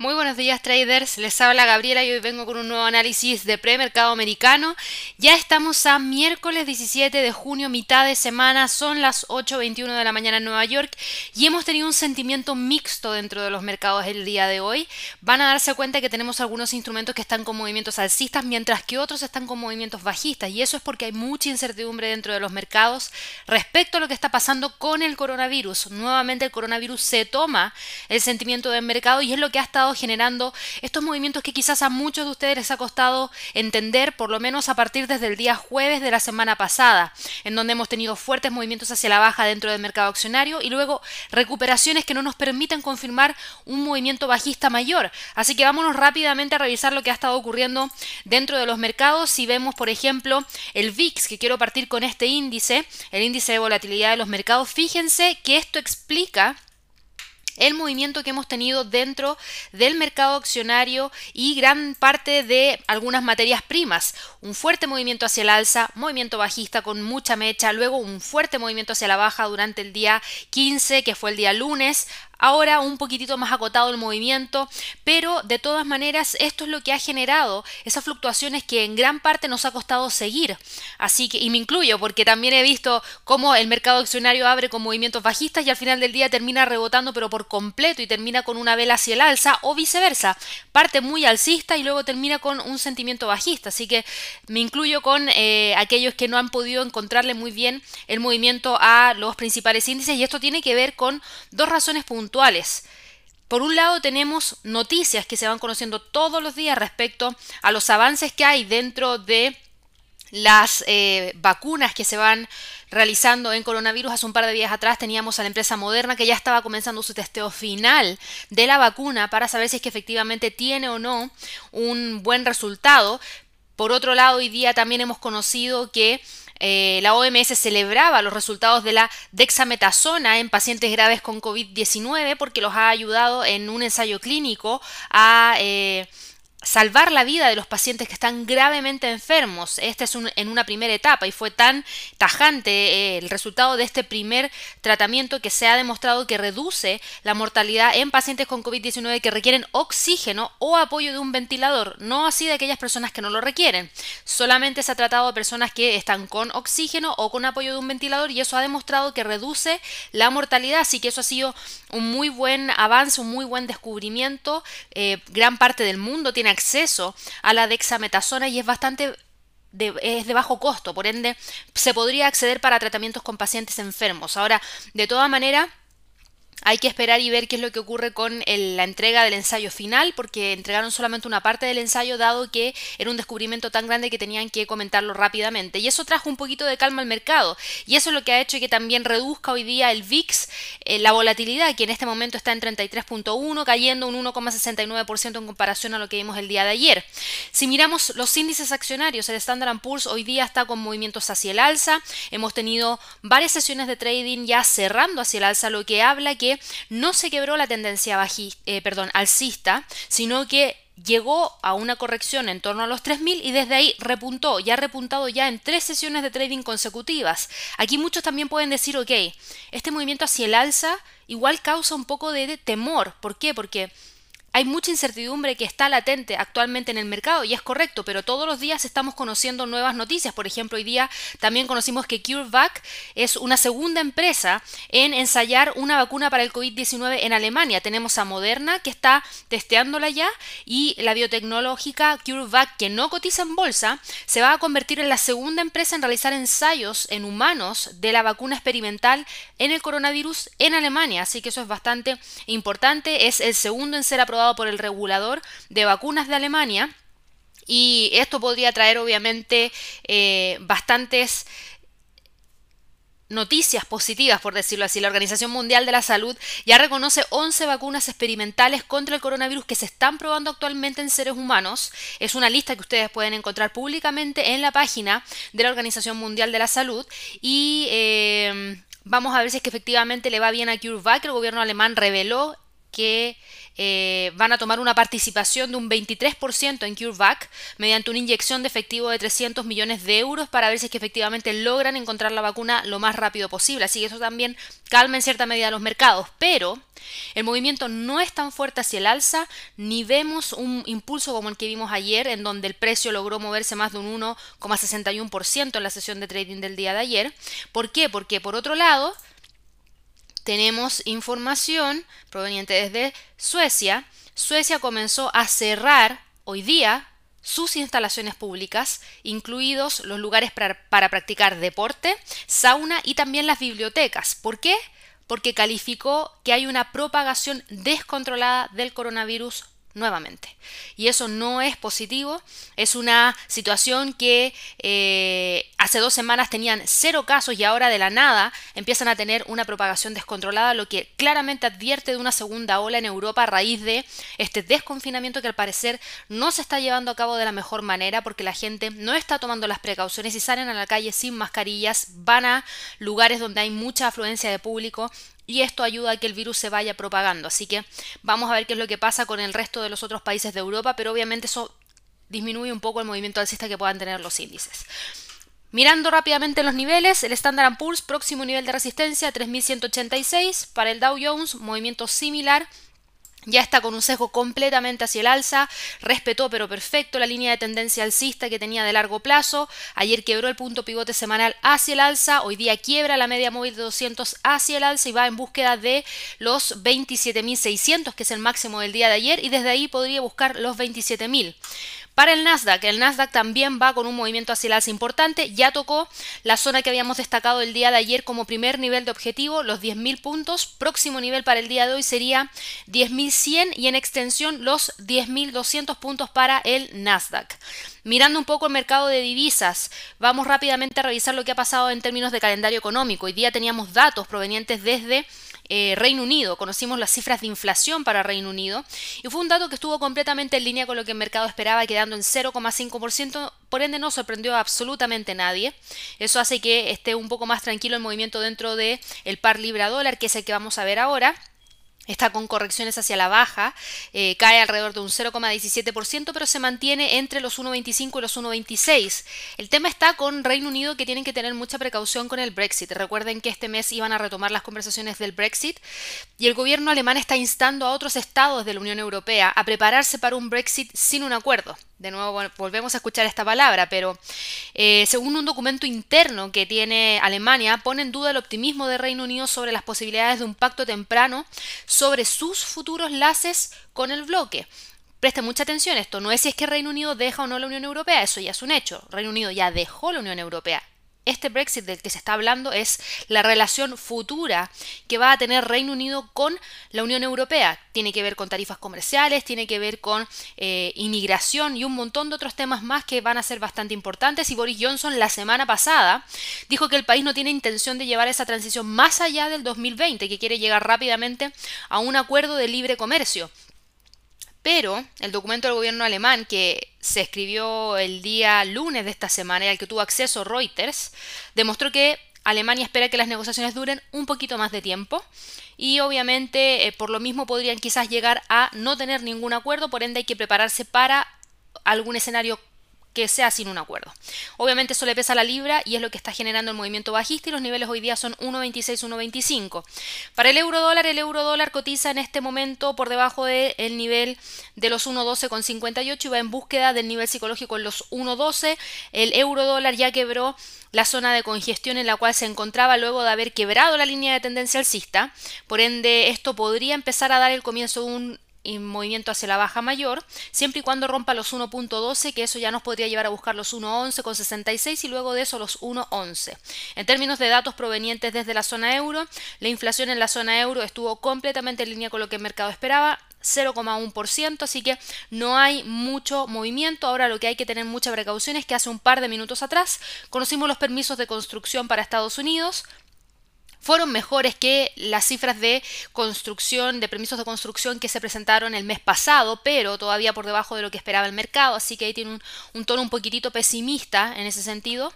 Muy buenos días traders, les habla Gabriela y hoy vengo con un nuevo análisis de premercado americano. Ya estamos a miércoles 17 de junio, mitad de semana, son las 8.21 de la mañana en Nueva York y hemos tenido un sentimiento mixto dentro de los mercados el día de hoy. Van a darse cuenta que tenemos algunos instrumentos que están con movimientos alcistas mientras que otros están con movimientos bajistas y eso es porque hay mucha incertidumbre dentro de los mercados respecto a lo que está pasando con el coronavirus. Nuevamente el coronavirus se toma el sentimiento del mercado y es lo que ha estado generando estos movimientos que quizás a muchos de ustedes les ha costado entender, por lo menos a partir desde el día jueves de la semana pasada, en donde hemos tenido fuertes movimientos hacia la baja dentro del mercado accionario y luego recuperaciones que no nos permiten confirmar un movimiento bajista mayor. Así que vámonos rápidamente a revisar lo que ha estado ocurriendo dentro de los mercados. Si vemos, por ejemplo, el VIX, que quiero partir con este índice, el índice de volatilidad de los mercados, fíjense que esto explica el movimiento que hemos tenido dentro del mercado accionario y gran parte de algunas materias primas. Un fuerte movimiento hacia el alza, movimiento bajista con mucha mecha, luego un fuerte movimiento hacia la baja durante el día 15, que fue el día lunes, Ahora un poquitito más acotado el movimiento, pero de todas maneras esto es lo que ha generado esas fluctuaciones que en gran parte nos ha costado seguir. Así que, y me incluyo porque también he visto cómo el mercado accionario abre con movimientos bajistas y al final del día termina rebotando pero por completo y termina con una vela hacia el alza o viceversa. Parte muy alcista y luego termina con un sentimiento bajista. Así que me incluyo con eh, aquellos que no han podido encontrarle muy bien el movimiento a los principales índices y esto tiene que ver con dos razones puntuales por un lado tenemos noticias que se van conociendo todos los días respecto a los avances que hay dentro de las eh, vacunas que se van realizando en coronavirus. Hace un par de días atrás teníamos a la empresa Moderna que ya estaba comenzando su testeo final de la vacuna para saber si es que efectivamente tiene o no un buen resultado. Por otro lado, hoy día también hemos conocido que eh, la OMS celebraba los resultados de la dexametasona en pacientes graves con COVID-19 porque los ha ayudado en un ensayo clínico a... Eh, salvar la vida de los pacientes que están gravemente enfermos. Este es en una primera etapa y fue tan tajante eh, el resultado de este primer tratamiento que se ha demostrado que reduce la mortalidad en pacientes con COVID-19 que requieren oxígeno o apoyo de un ventilador, no así de aquellas personas que no lo requieren. Solamente se ha tratado de personas que están con oxígeno o con apoyo de un ventilador y eso ha demostrado que reduce la mortalidad, así que eso ha sido un muy buen avance, un muy buen descubrimiento. Eh, gran parte del mundo tiene acceso a la dexametasona y es bastante es de bajo costo, por ende se podría acceder para tratamientos con pacientes enfermos. Ahora, de toda manera, hay que esperar y ver qué es lo que ocurre con la entrega del ensayo final, porque entregaron solamente una parte del ensayo, dado que era un descubrimiento tan grande que tenían que comentarlo rápidamente. Y eso trajo un poquito de calma al mercado. Y eso es lo que ha hecho que también reduzca hoy día el VIX, eh, la volatilidad, que en este momento está en 33.1, cayendo un 1,69% en comparación a lo que vimos el día de ayer. Si miramos los índices accionarios, el Standard Poor's hoy día está con movimientos hacia el alza. Hemos tenido varias sesiones de trading ya cerrando hacia el alza, lo que habla que no se quebró la tendencia eh, perdón, alcista, sino que llegó a una corrección en torno a los 3.000 y desde ahí repuntó, ya ha repuntado ya en tres sesiones de trading consecutivas. Aquí muchos también pueden decir, ok, este movimiento hacia el alza igual causa un poco de temor. ¿Por qué? Porque hay mucha incertidumbre que está latente actualmente en el mercado y es correcto, pero todos los días estamos conociendo nuevas noticias. Por ejemplo, hoy día también conocimos que CureVac es una segunda empresa en ensayar una vacuna para el COVID-19 en Alemania. Tenemos a Moderna que está testeándola ya y la biotecnológica CureVac que no cotiza en bolsa se va a convertir en la segunda empresa en realizar ensayos en humanos de la vacuna experimental en el coronavirus en Alemania. Así que eso es bastante importante. Es el segundo en ser aprobado por el regulador de vacunas de Alemania. Y esto podría traer obviamente eh, bastantes noticias positivas, por decirlo así. La Organización Mundial de la Salud ya reconoce 11 vacunas experimentales contra el coronavirus que se están probando actualmente en seres humanos. Es una lista que ustedes pueden encontrar públicamente en la página de la Organización Mundial de la Salud. Y eh, vamos a ver si es que efectivamente le va bien a CureVac. El gobierno alemán reveló que eh, van a tomar una participación de un 23% en CureVac mediante una inyección de efectivo de 300 millones de euros para ver si es que efectivamente logran encontrar la vacuna lo más rápido posible. Así que eso también calma en cierta medida los mercados, pero el movimiento no es tan fuerte hacia el alza, ni vemos un impulso como el que vimos ayer, en donde el precio logró moverse más de un 1,61% en la sesión de trading del día de ayer. ¿Por qué? Porque por otro lado, tenemos información proveniente desde Suecia. Suecia comenzó a cerrar hoy día sus instalaciones públicas, incluidos los lugares para, para, practicar deporte, sauna y también las bibliotecas. ¿Por qué? Porque calificó que hay una propagación descontrolada del coronavirus nuevamente. Y eso no es positivo, es una situación que eh, hace dos semanas tenían cero casos y ahora de la nada empiezan a tener una propagación descontrolada, lo que claramente advierte de una segunda ola en Europa a raíz de este desconfinamiento que al parecer no se está llevando a cabo de la mejor manera porque la gente no está tomando las precauciones y salen a la calle sin mascarillas, van a lugares donde hay mucha afluencia de público y esto ayuda a que el virus se vaya propagando. Así que vamos a ver qué es lo que pasa con el resto de los otros países de Europa, pero obviamente eso disminuye un poco el movimiento alcista que puedan tener los índices. Mirando rápidamente los niveles, el Standard Poor's próximo nivel de resistencia 3186, para el Dow Jones movimiento similar ya está con un sesgo completamente hacia el alza, respetó pero perfecto la línea de tendencia alcista que tenía de largo plazo, ayer quebró el punto pivote semanal hacia el alza, hoy día quiebra la media móvil de 200 hacia el alza y va en búsqueda de los 27.600 que es el máximo del día de ayer y desde ahí podría buscar los 27.000. Para el Nasdaq, el Nasdaq también va con un movimiento hacia el alza importante, ya tocó la zona que habíamos destacado el día de ayer como primer nivel de objetivo, los 10.000 puntos, próximo nivel para el día de hoy sería 10.100 y en extensión los 10.200 puntos para el Nasdaq. Mirando un poco el mercado de divisas, vamos rápidamente a revisar lo que ha pasado en términos de calendario económico. Hoy día teníamos datos provenientes desde eh, Reino Unido. Conocimos las cifras de inflación para Reino Unido y fue un dato que estuvo completamente en línea con lo que el mercado esperaba, quedando en 0,5%. Por ende, no sorprendió a absolutamente nadie. Eso hace que esté un poco más tranquilo el movimiento dentro del el par libra dólar, que es el que vamos a ver ahora está con correcciones hacia la baja, eh, cae alrededor de un 0,17%, pero se mantiene entre los 1,25 y los 1,26. El tema está con Reino Unido que tienen que tener mucha precaución con el Brexit. Recuerden que este mes iban a retomar las conversaciones del Brexit y el gobierno alemán está instando a otros estados de la Unión Europea a prepararse para un Brexit sin un acuerdo. De nuevo volvemos a escuchar esta palabra, pero eh, según un documento interno que tiene Alemania, pone en duda el optimismo de Reino Unido sobre las posibilidades de un pacto temprano sobre sus futuros laces con el bloque. Preste mucha atención, esto no es si es que Reino Unido deja o no la Unión Europea, eso ya es un hecho. Reino Unido ya dejó la Unión Europea, este Brexit del que se está hablando es la relación futura que va a tener Reino Unido con la Unión Europea. Tiene que ver con tarifas comerciales, tiene que ver con eh, inmigración y un montón de otros temas más que van a ser bastante importantes. Y Boris Johnson la semana pasada dijo que el país no tiene intención de llevar esa transición más allá del 2020, que quiere llegar rápidamente a un acuerdo de libre comercio. Pero el documento del gobierno alemán que se escribió el día lunes de esta semana y al que tuvo acceso Reuters, demostró que Alemania espera que las negociaciones duren un poquito más de tiempo y obviamente eh, por lo mismo podrían quizás llegar a no tener ningún acuerdo, por ende hay que prepararse para algún escenario que sea sin un acuerdo. Obviamente eso le pesa a la libra y es lo que está generando el movimiento bajista y los niveles hoy día son 1.26, 1.25. Para el euro dólar, el euro dólar cotiza en este momento por debajo del nivel de los 1.12,58 y va en búsqueda del nivel psicológico en los 1.12. El euro dólar ya quebró la zona de congestión en la cual se encontraba luego de haber quebrado la línea de tendencia alcista. Por ende, esto podría empezar a dar el comienzo de un movimiento hacia la baja mayor, siempre y cuando rompa los 1.12, que eso ya nos podría llevar a buscar los 1.11 con 66 y luego de eso los 1.11. En términos de datos provenientes desde la zona euro, la inflación en la zona euro estuvo completamente en línea con lo que el mercado esperaba, 0,1%, así que no hay mucho movimiento. Ahora lo que hay que tener mucha precaución es que hace un par de minutos atrás conocimos los permisos de construcción para Estados Unidos, fueron mejores que las cifras de construcción, de permisos de construcción que se presentaron el mes pasado, pero todavía por debajo de lo que esperaba el mercado, así que ahí tiene un, tono un poquitito pesimista en ese sentido.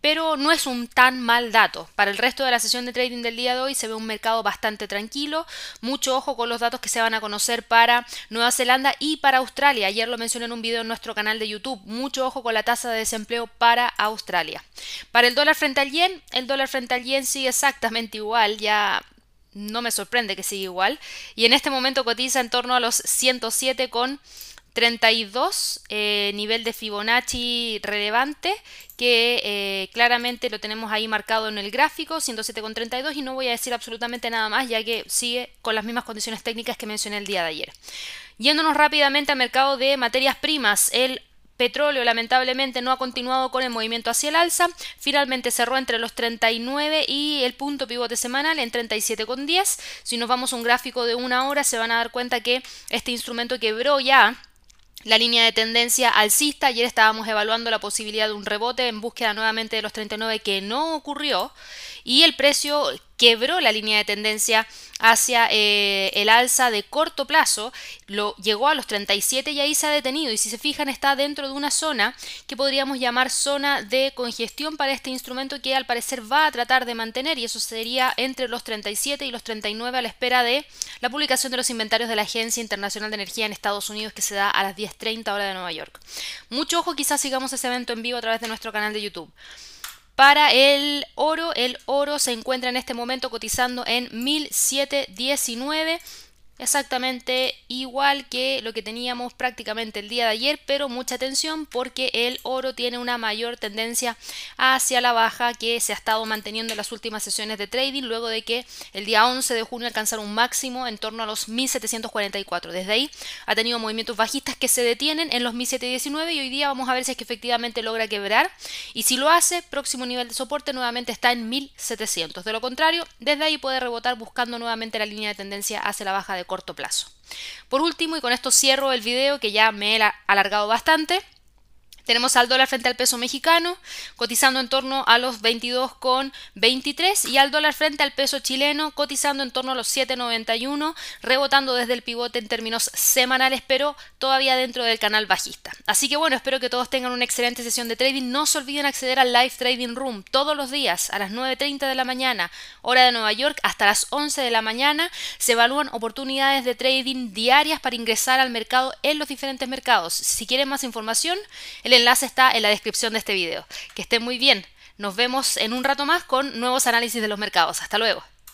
Pero no es un tan mal dato. Para el resto de la sesión de trading del día de hoy se ve un mercado bastante tranquilo, mucho ojo con los datos que se van a conocer para Nueva Zelanda y para Australia. Ayer lo mencioné en un video en nuestro canal de YouTube, mucho ojo con la tasa de desempleo para Australia. Para el dólar frente al yen, el dólar frente al yen sigue exactamente igual, ya no me sorprende que siga igual, y en este momento cotiza en torno a los 107 con 32, eh, nivel de Fibonacci relevante, que eh, claramente lo tenemos ahí marcado en el gráfico, 107,32 y no voy a decir absolutamente nada más ya que sigue con las mismas condiciones técnicas que mencioné el día de ayer. Yéndonos rápidamente al mercado de materias primas, el petróleo lamentablemente no ha continuado con el movimiento hacia el alza, finalmente cerró entre los 39 y el punto pivote semanal en 37,10. Si nos vamos a un gráfico de una hora se van a dar cuenta que este instrumento quebró ya la línea de tendencia alcista. Ayer estábamos evaluando la posibilidad de un rebote en búsqueda nuevamente de los 39 que no ocurrió y el precio quebró la línea de tendencia hacia eh, el alza de corto plazo, lo llegó a los 37 y ahí se ha detenido y si se fijan está dentro de una zona que podríamos llamar zona de congestión para este instrumento que al parecer va a tratar de mantener y eso sería entre los 37 y los 39 a la espera de la publicación de los inventarios de la Agencia Internacional de Energía en Estados Unidos que se da a las 10.30 hora de Nueva York. Mucho ojo, quizás sigamos ese evento en vivo a través de nuestro canal de YouTube. Para el oro, el oro se encuentra en este momento cotizando en 1719 exactamente igual que lo que teníamos prácticamente el día de ayer, pero mucha atención porque el oro tiene una mayor tendencia hacia la baja que se ha estado manteniendo en las últimas sesiones de trading luego de que el día 11 de junio alcanzaron un máximo en torno a los 1744. Desde ahí ha tenido movimientos bajistas que se detienen en los 1719 y hoy día vamos a ver si es que efectivamente logra quebrar y si lo hace, próximo nivel de soporte nuevamente está en 1700. De lo contrario, desde ahí puede rebotar buscando nuevamente la línea de tendencia hacia la baja de corto plazo. Por último, y con esto cierro el video que ya me he alargado bastante, tenemos al dólar frente al peso mexicano cotizando en torno a los 22,23 y al dólar frente al peso chileno cotizando en torno a los 7,91, rebotando desde el pivote en términos semanales, pero todavía dentro del canal bajista. Así que bueno, espero que todos tengan una excelente sesión de trading. No se olviden acceder al Live Trading Room todos los días a las 9.30 de la mañana, hora de Nueva York, hasta las 11 de la mañana. Se evalúan oportunidades de trading diarias para ingresar al mercado en los diferentes mercados. Si quieren más información, el enlace está en la descripción de este video. Que estén muy bien. Nos vemos en un rato más con nuevos análisis de los mercados. Hasta luego.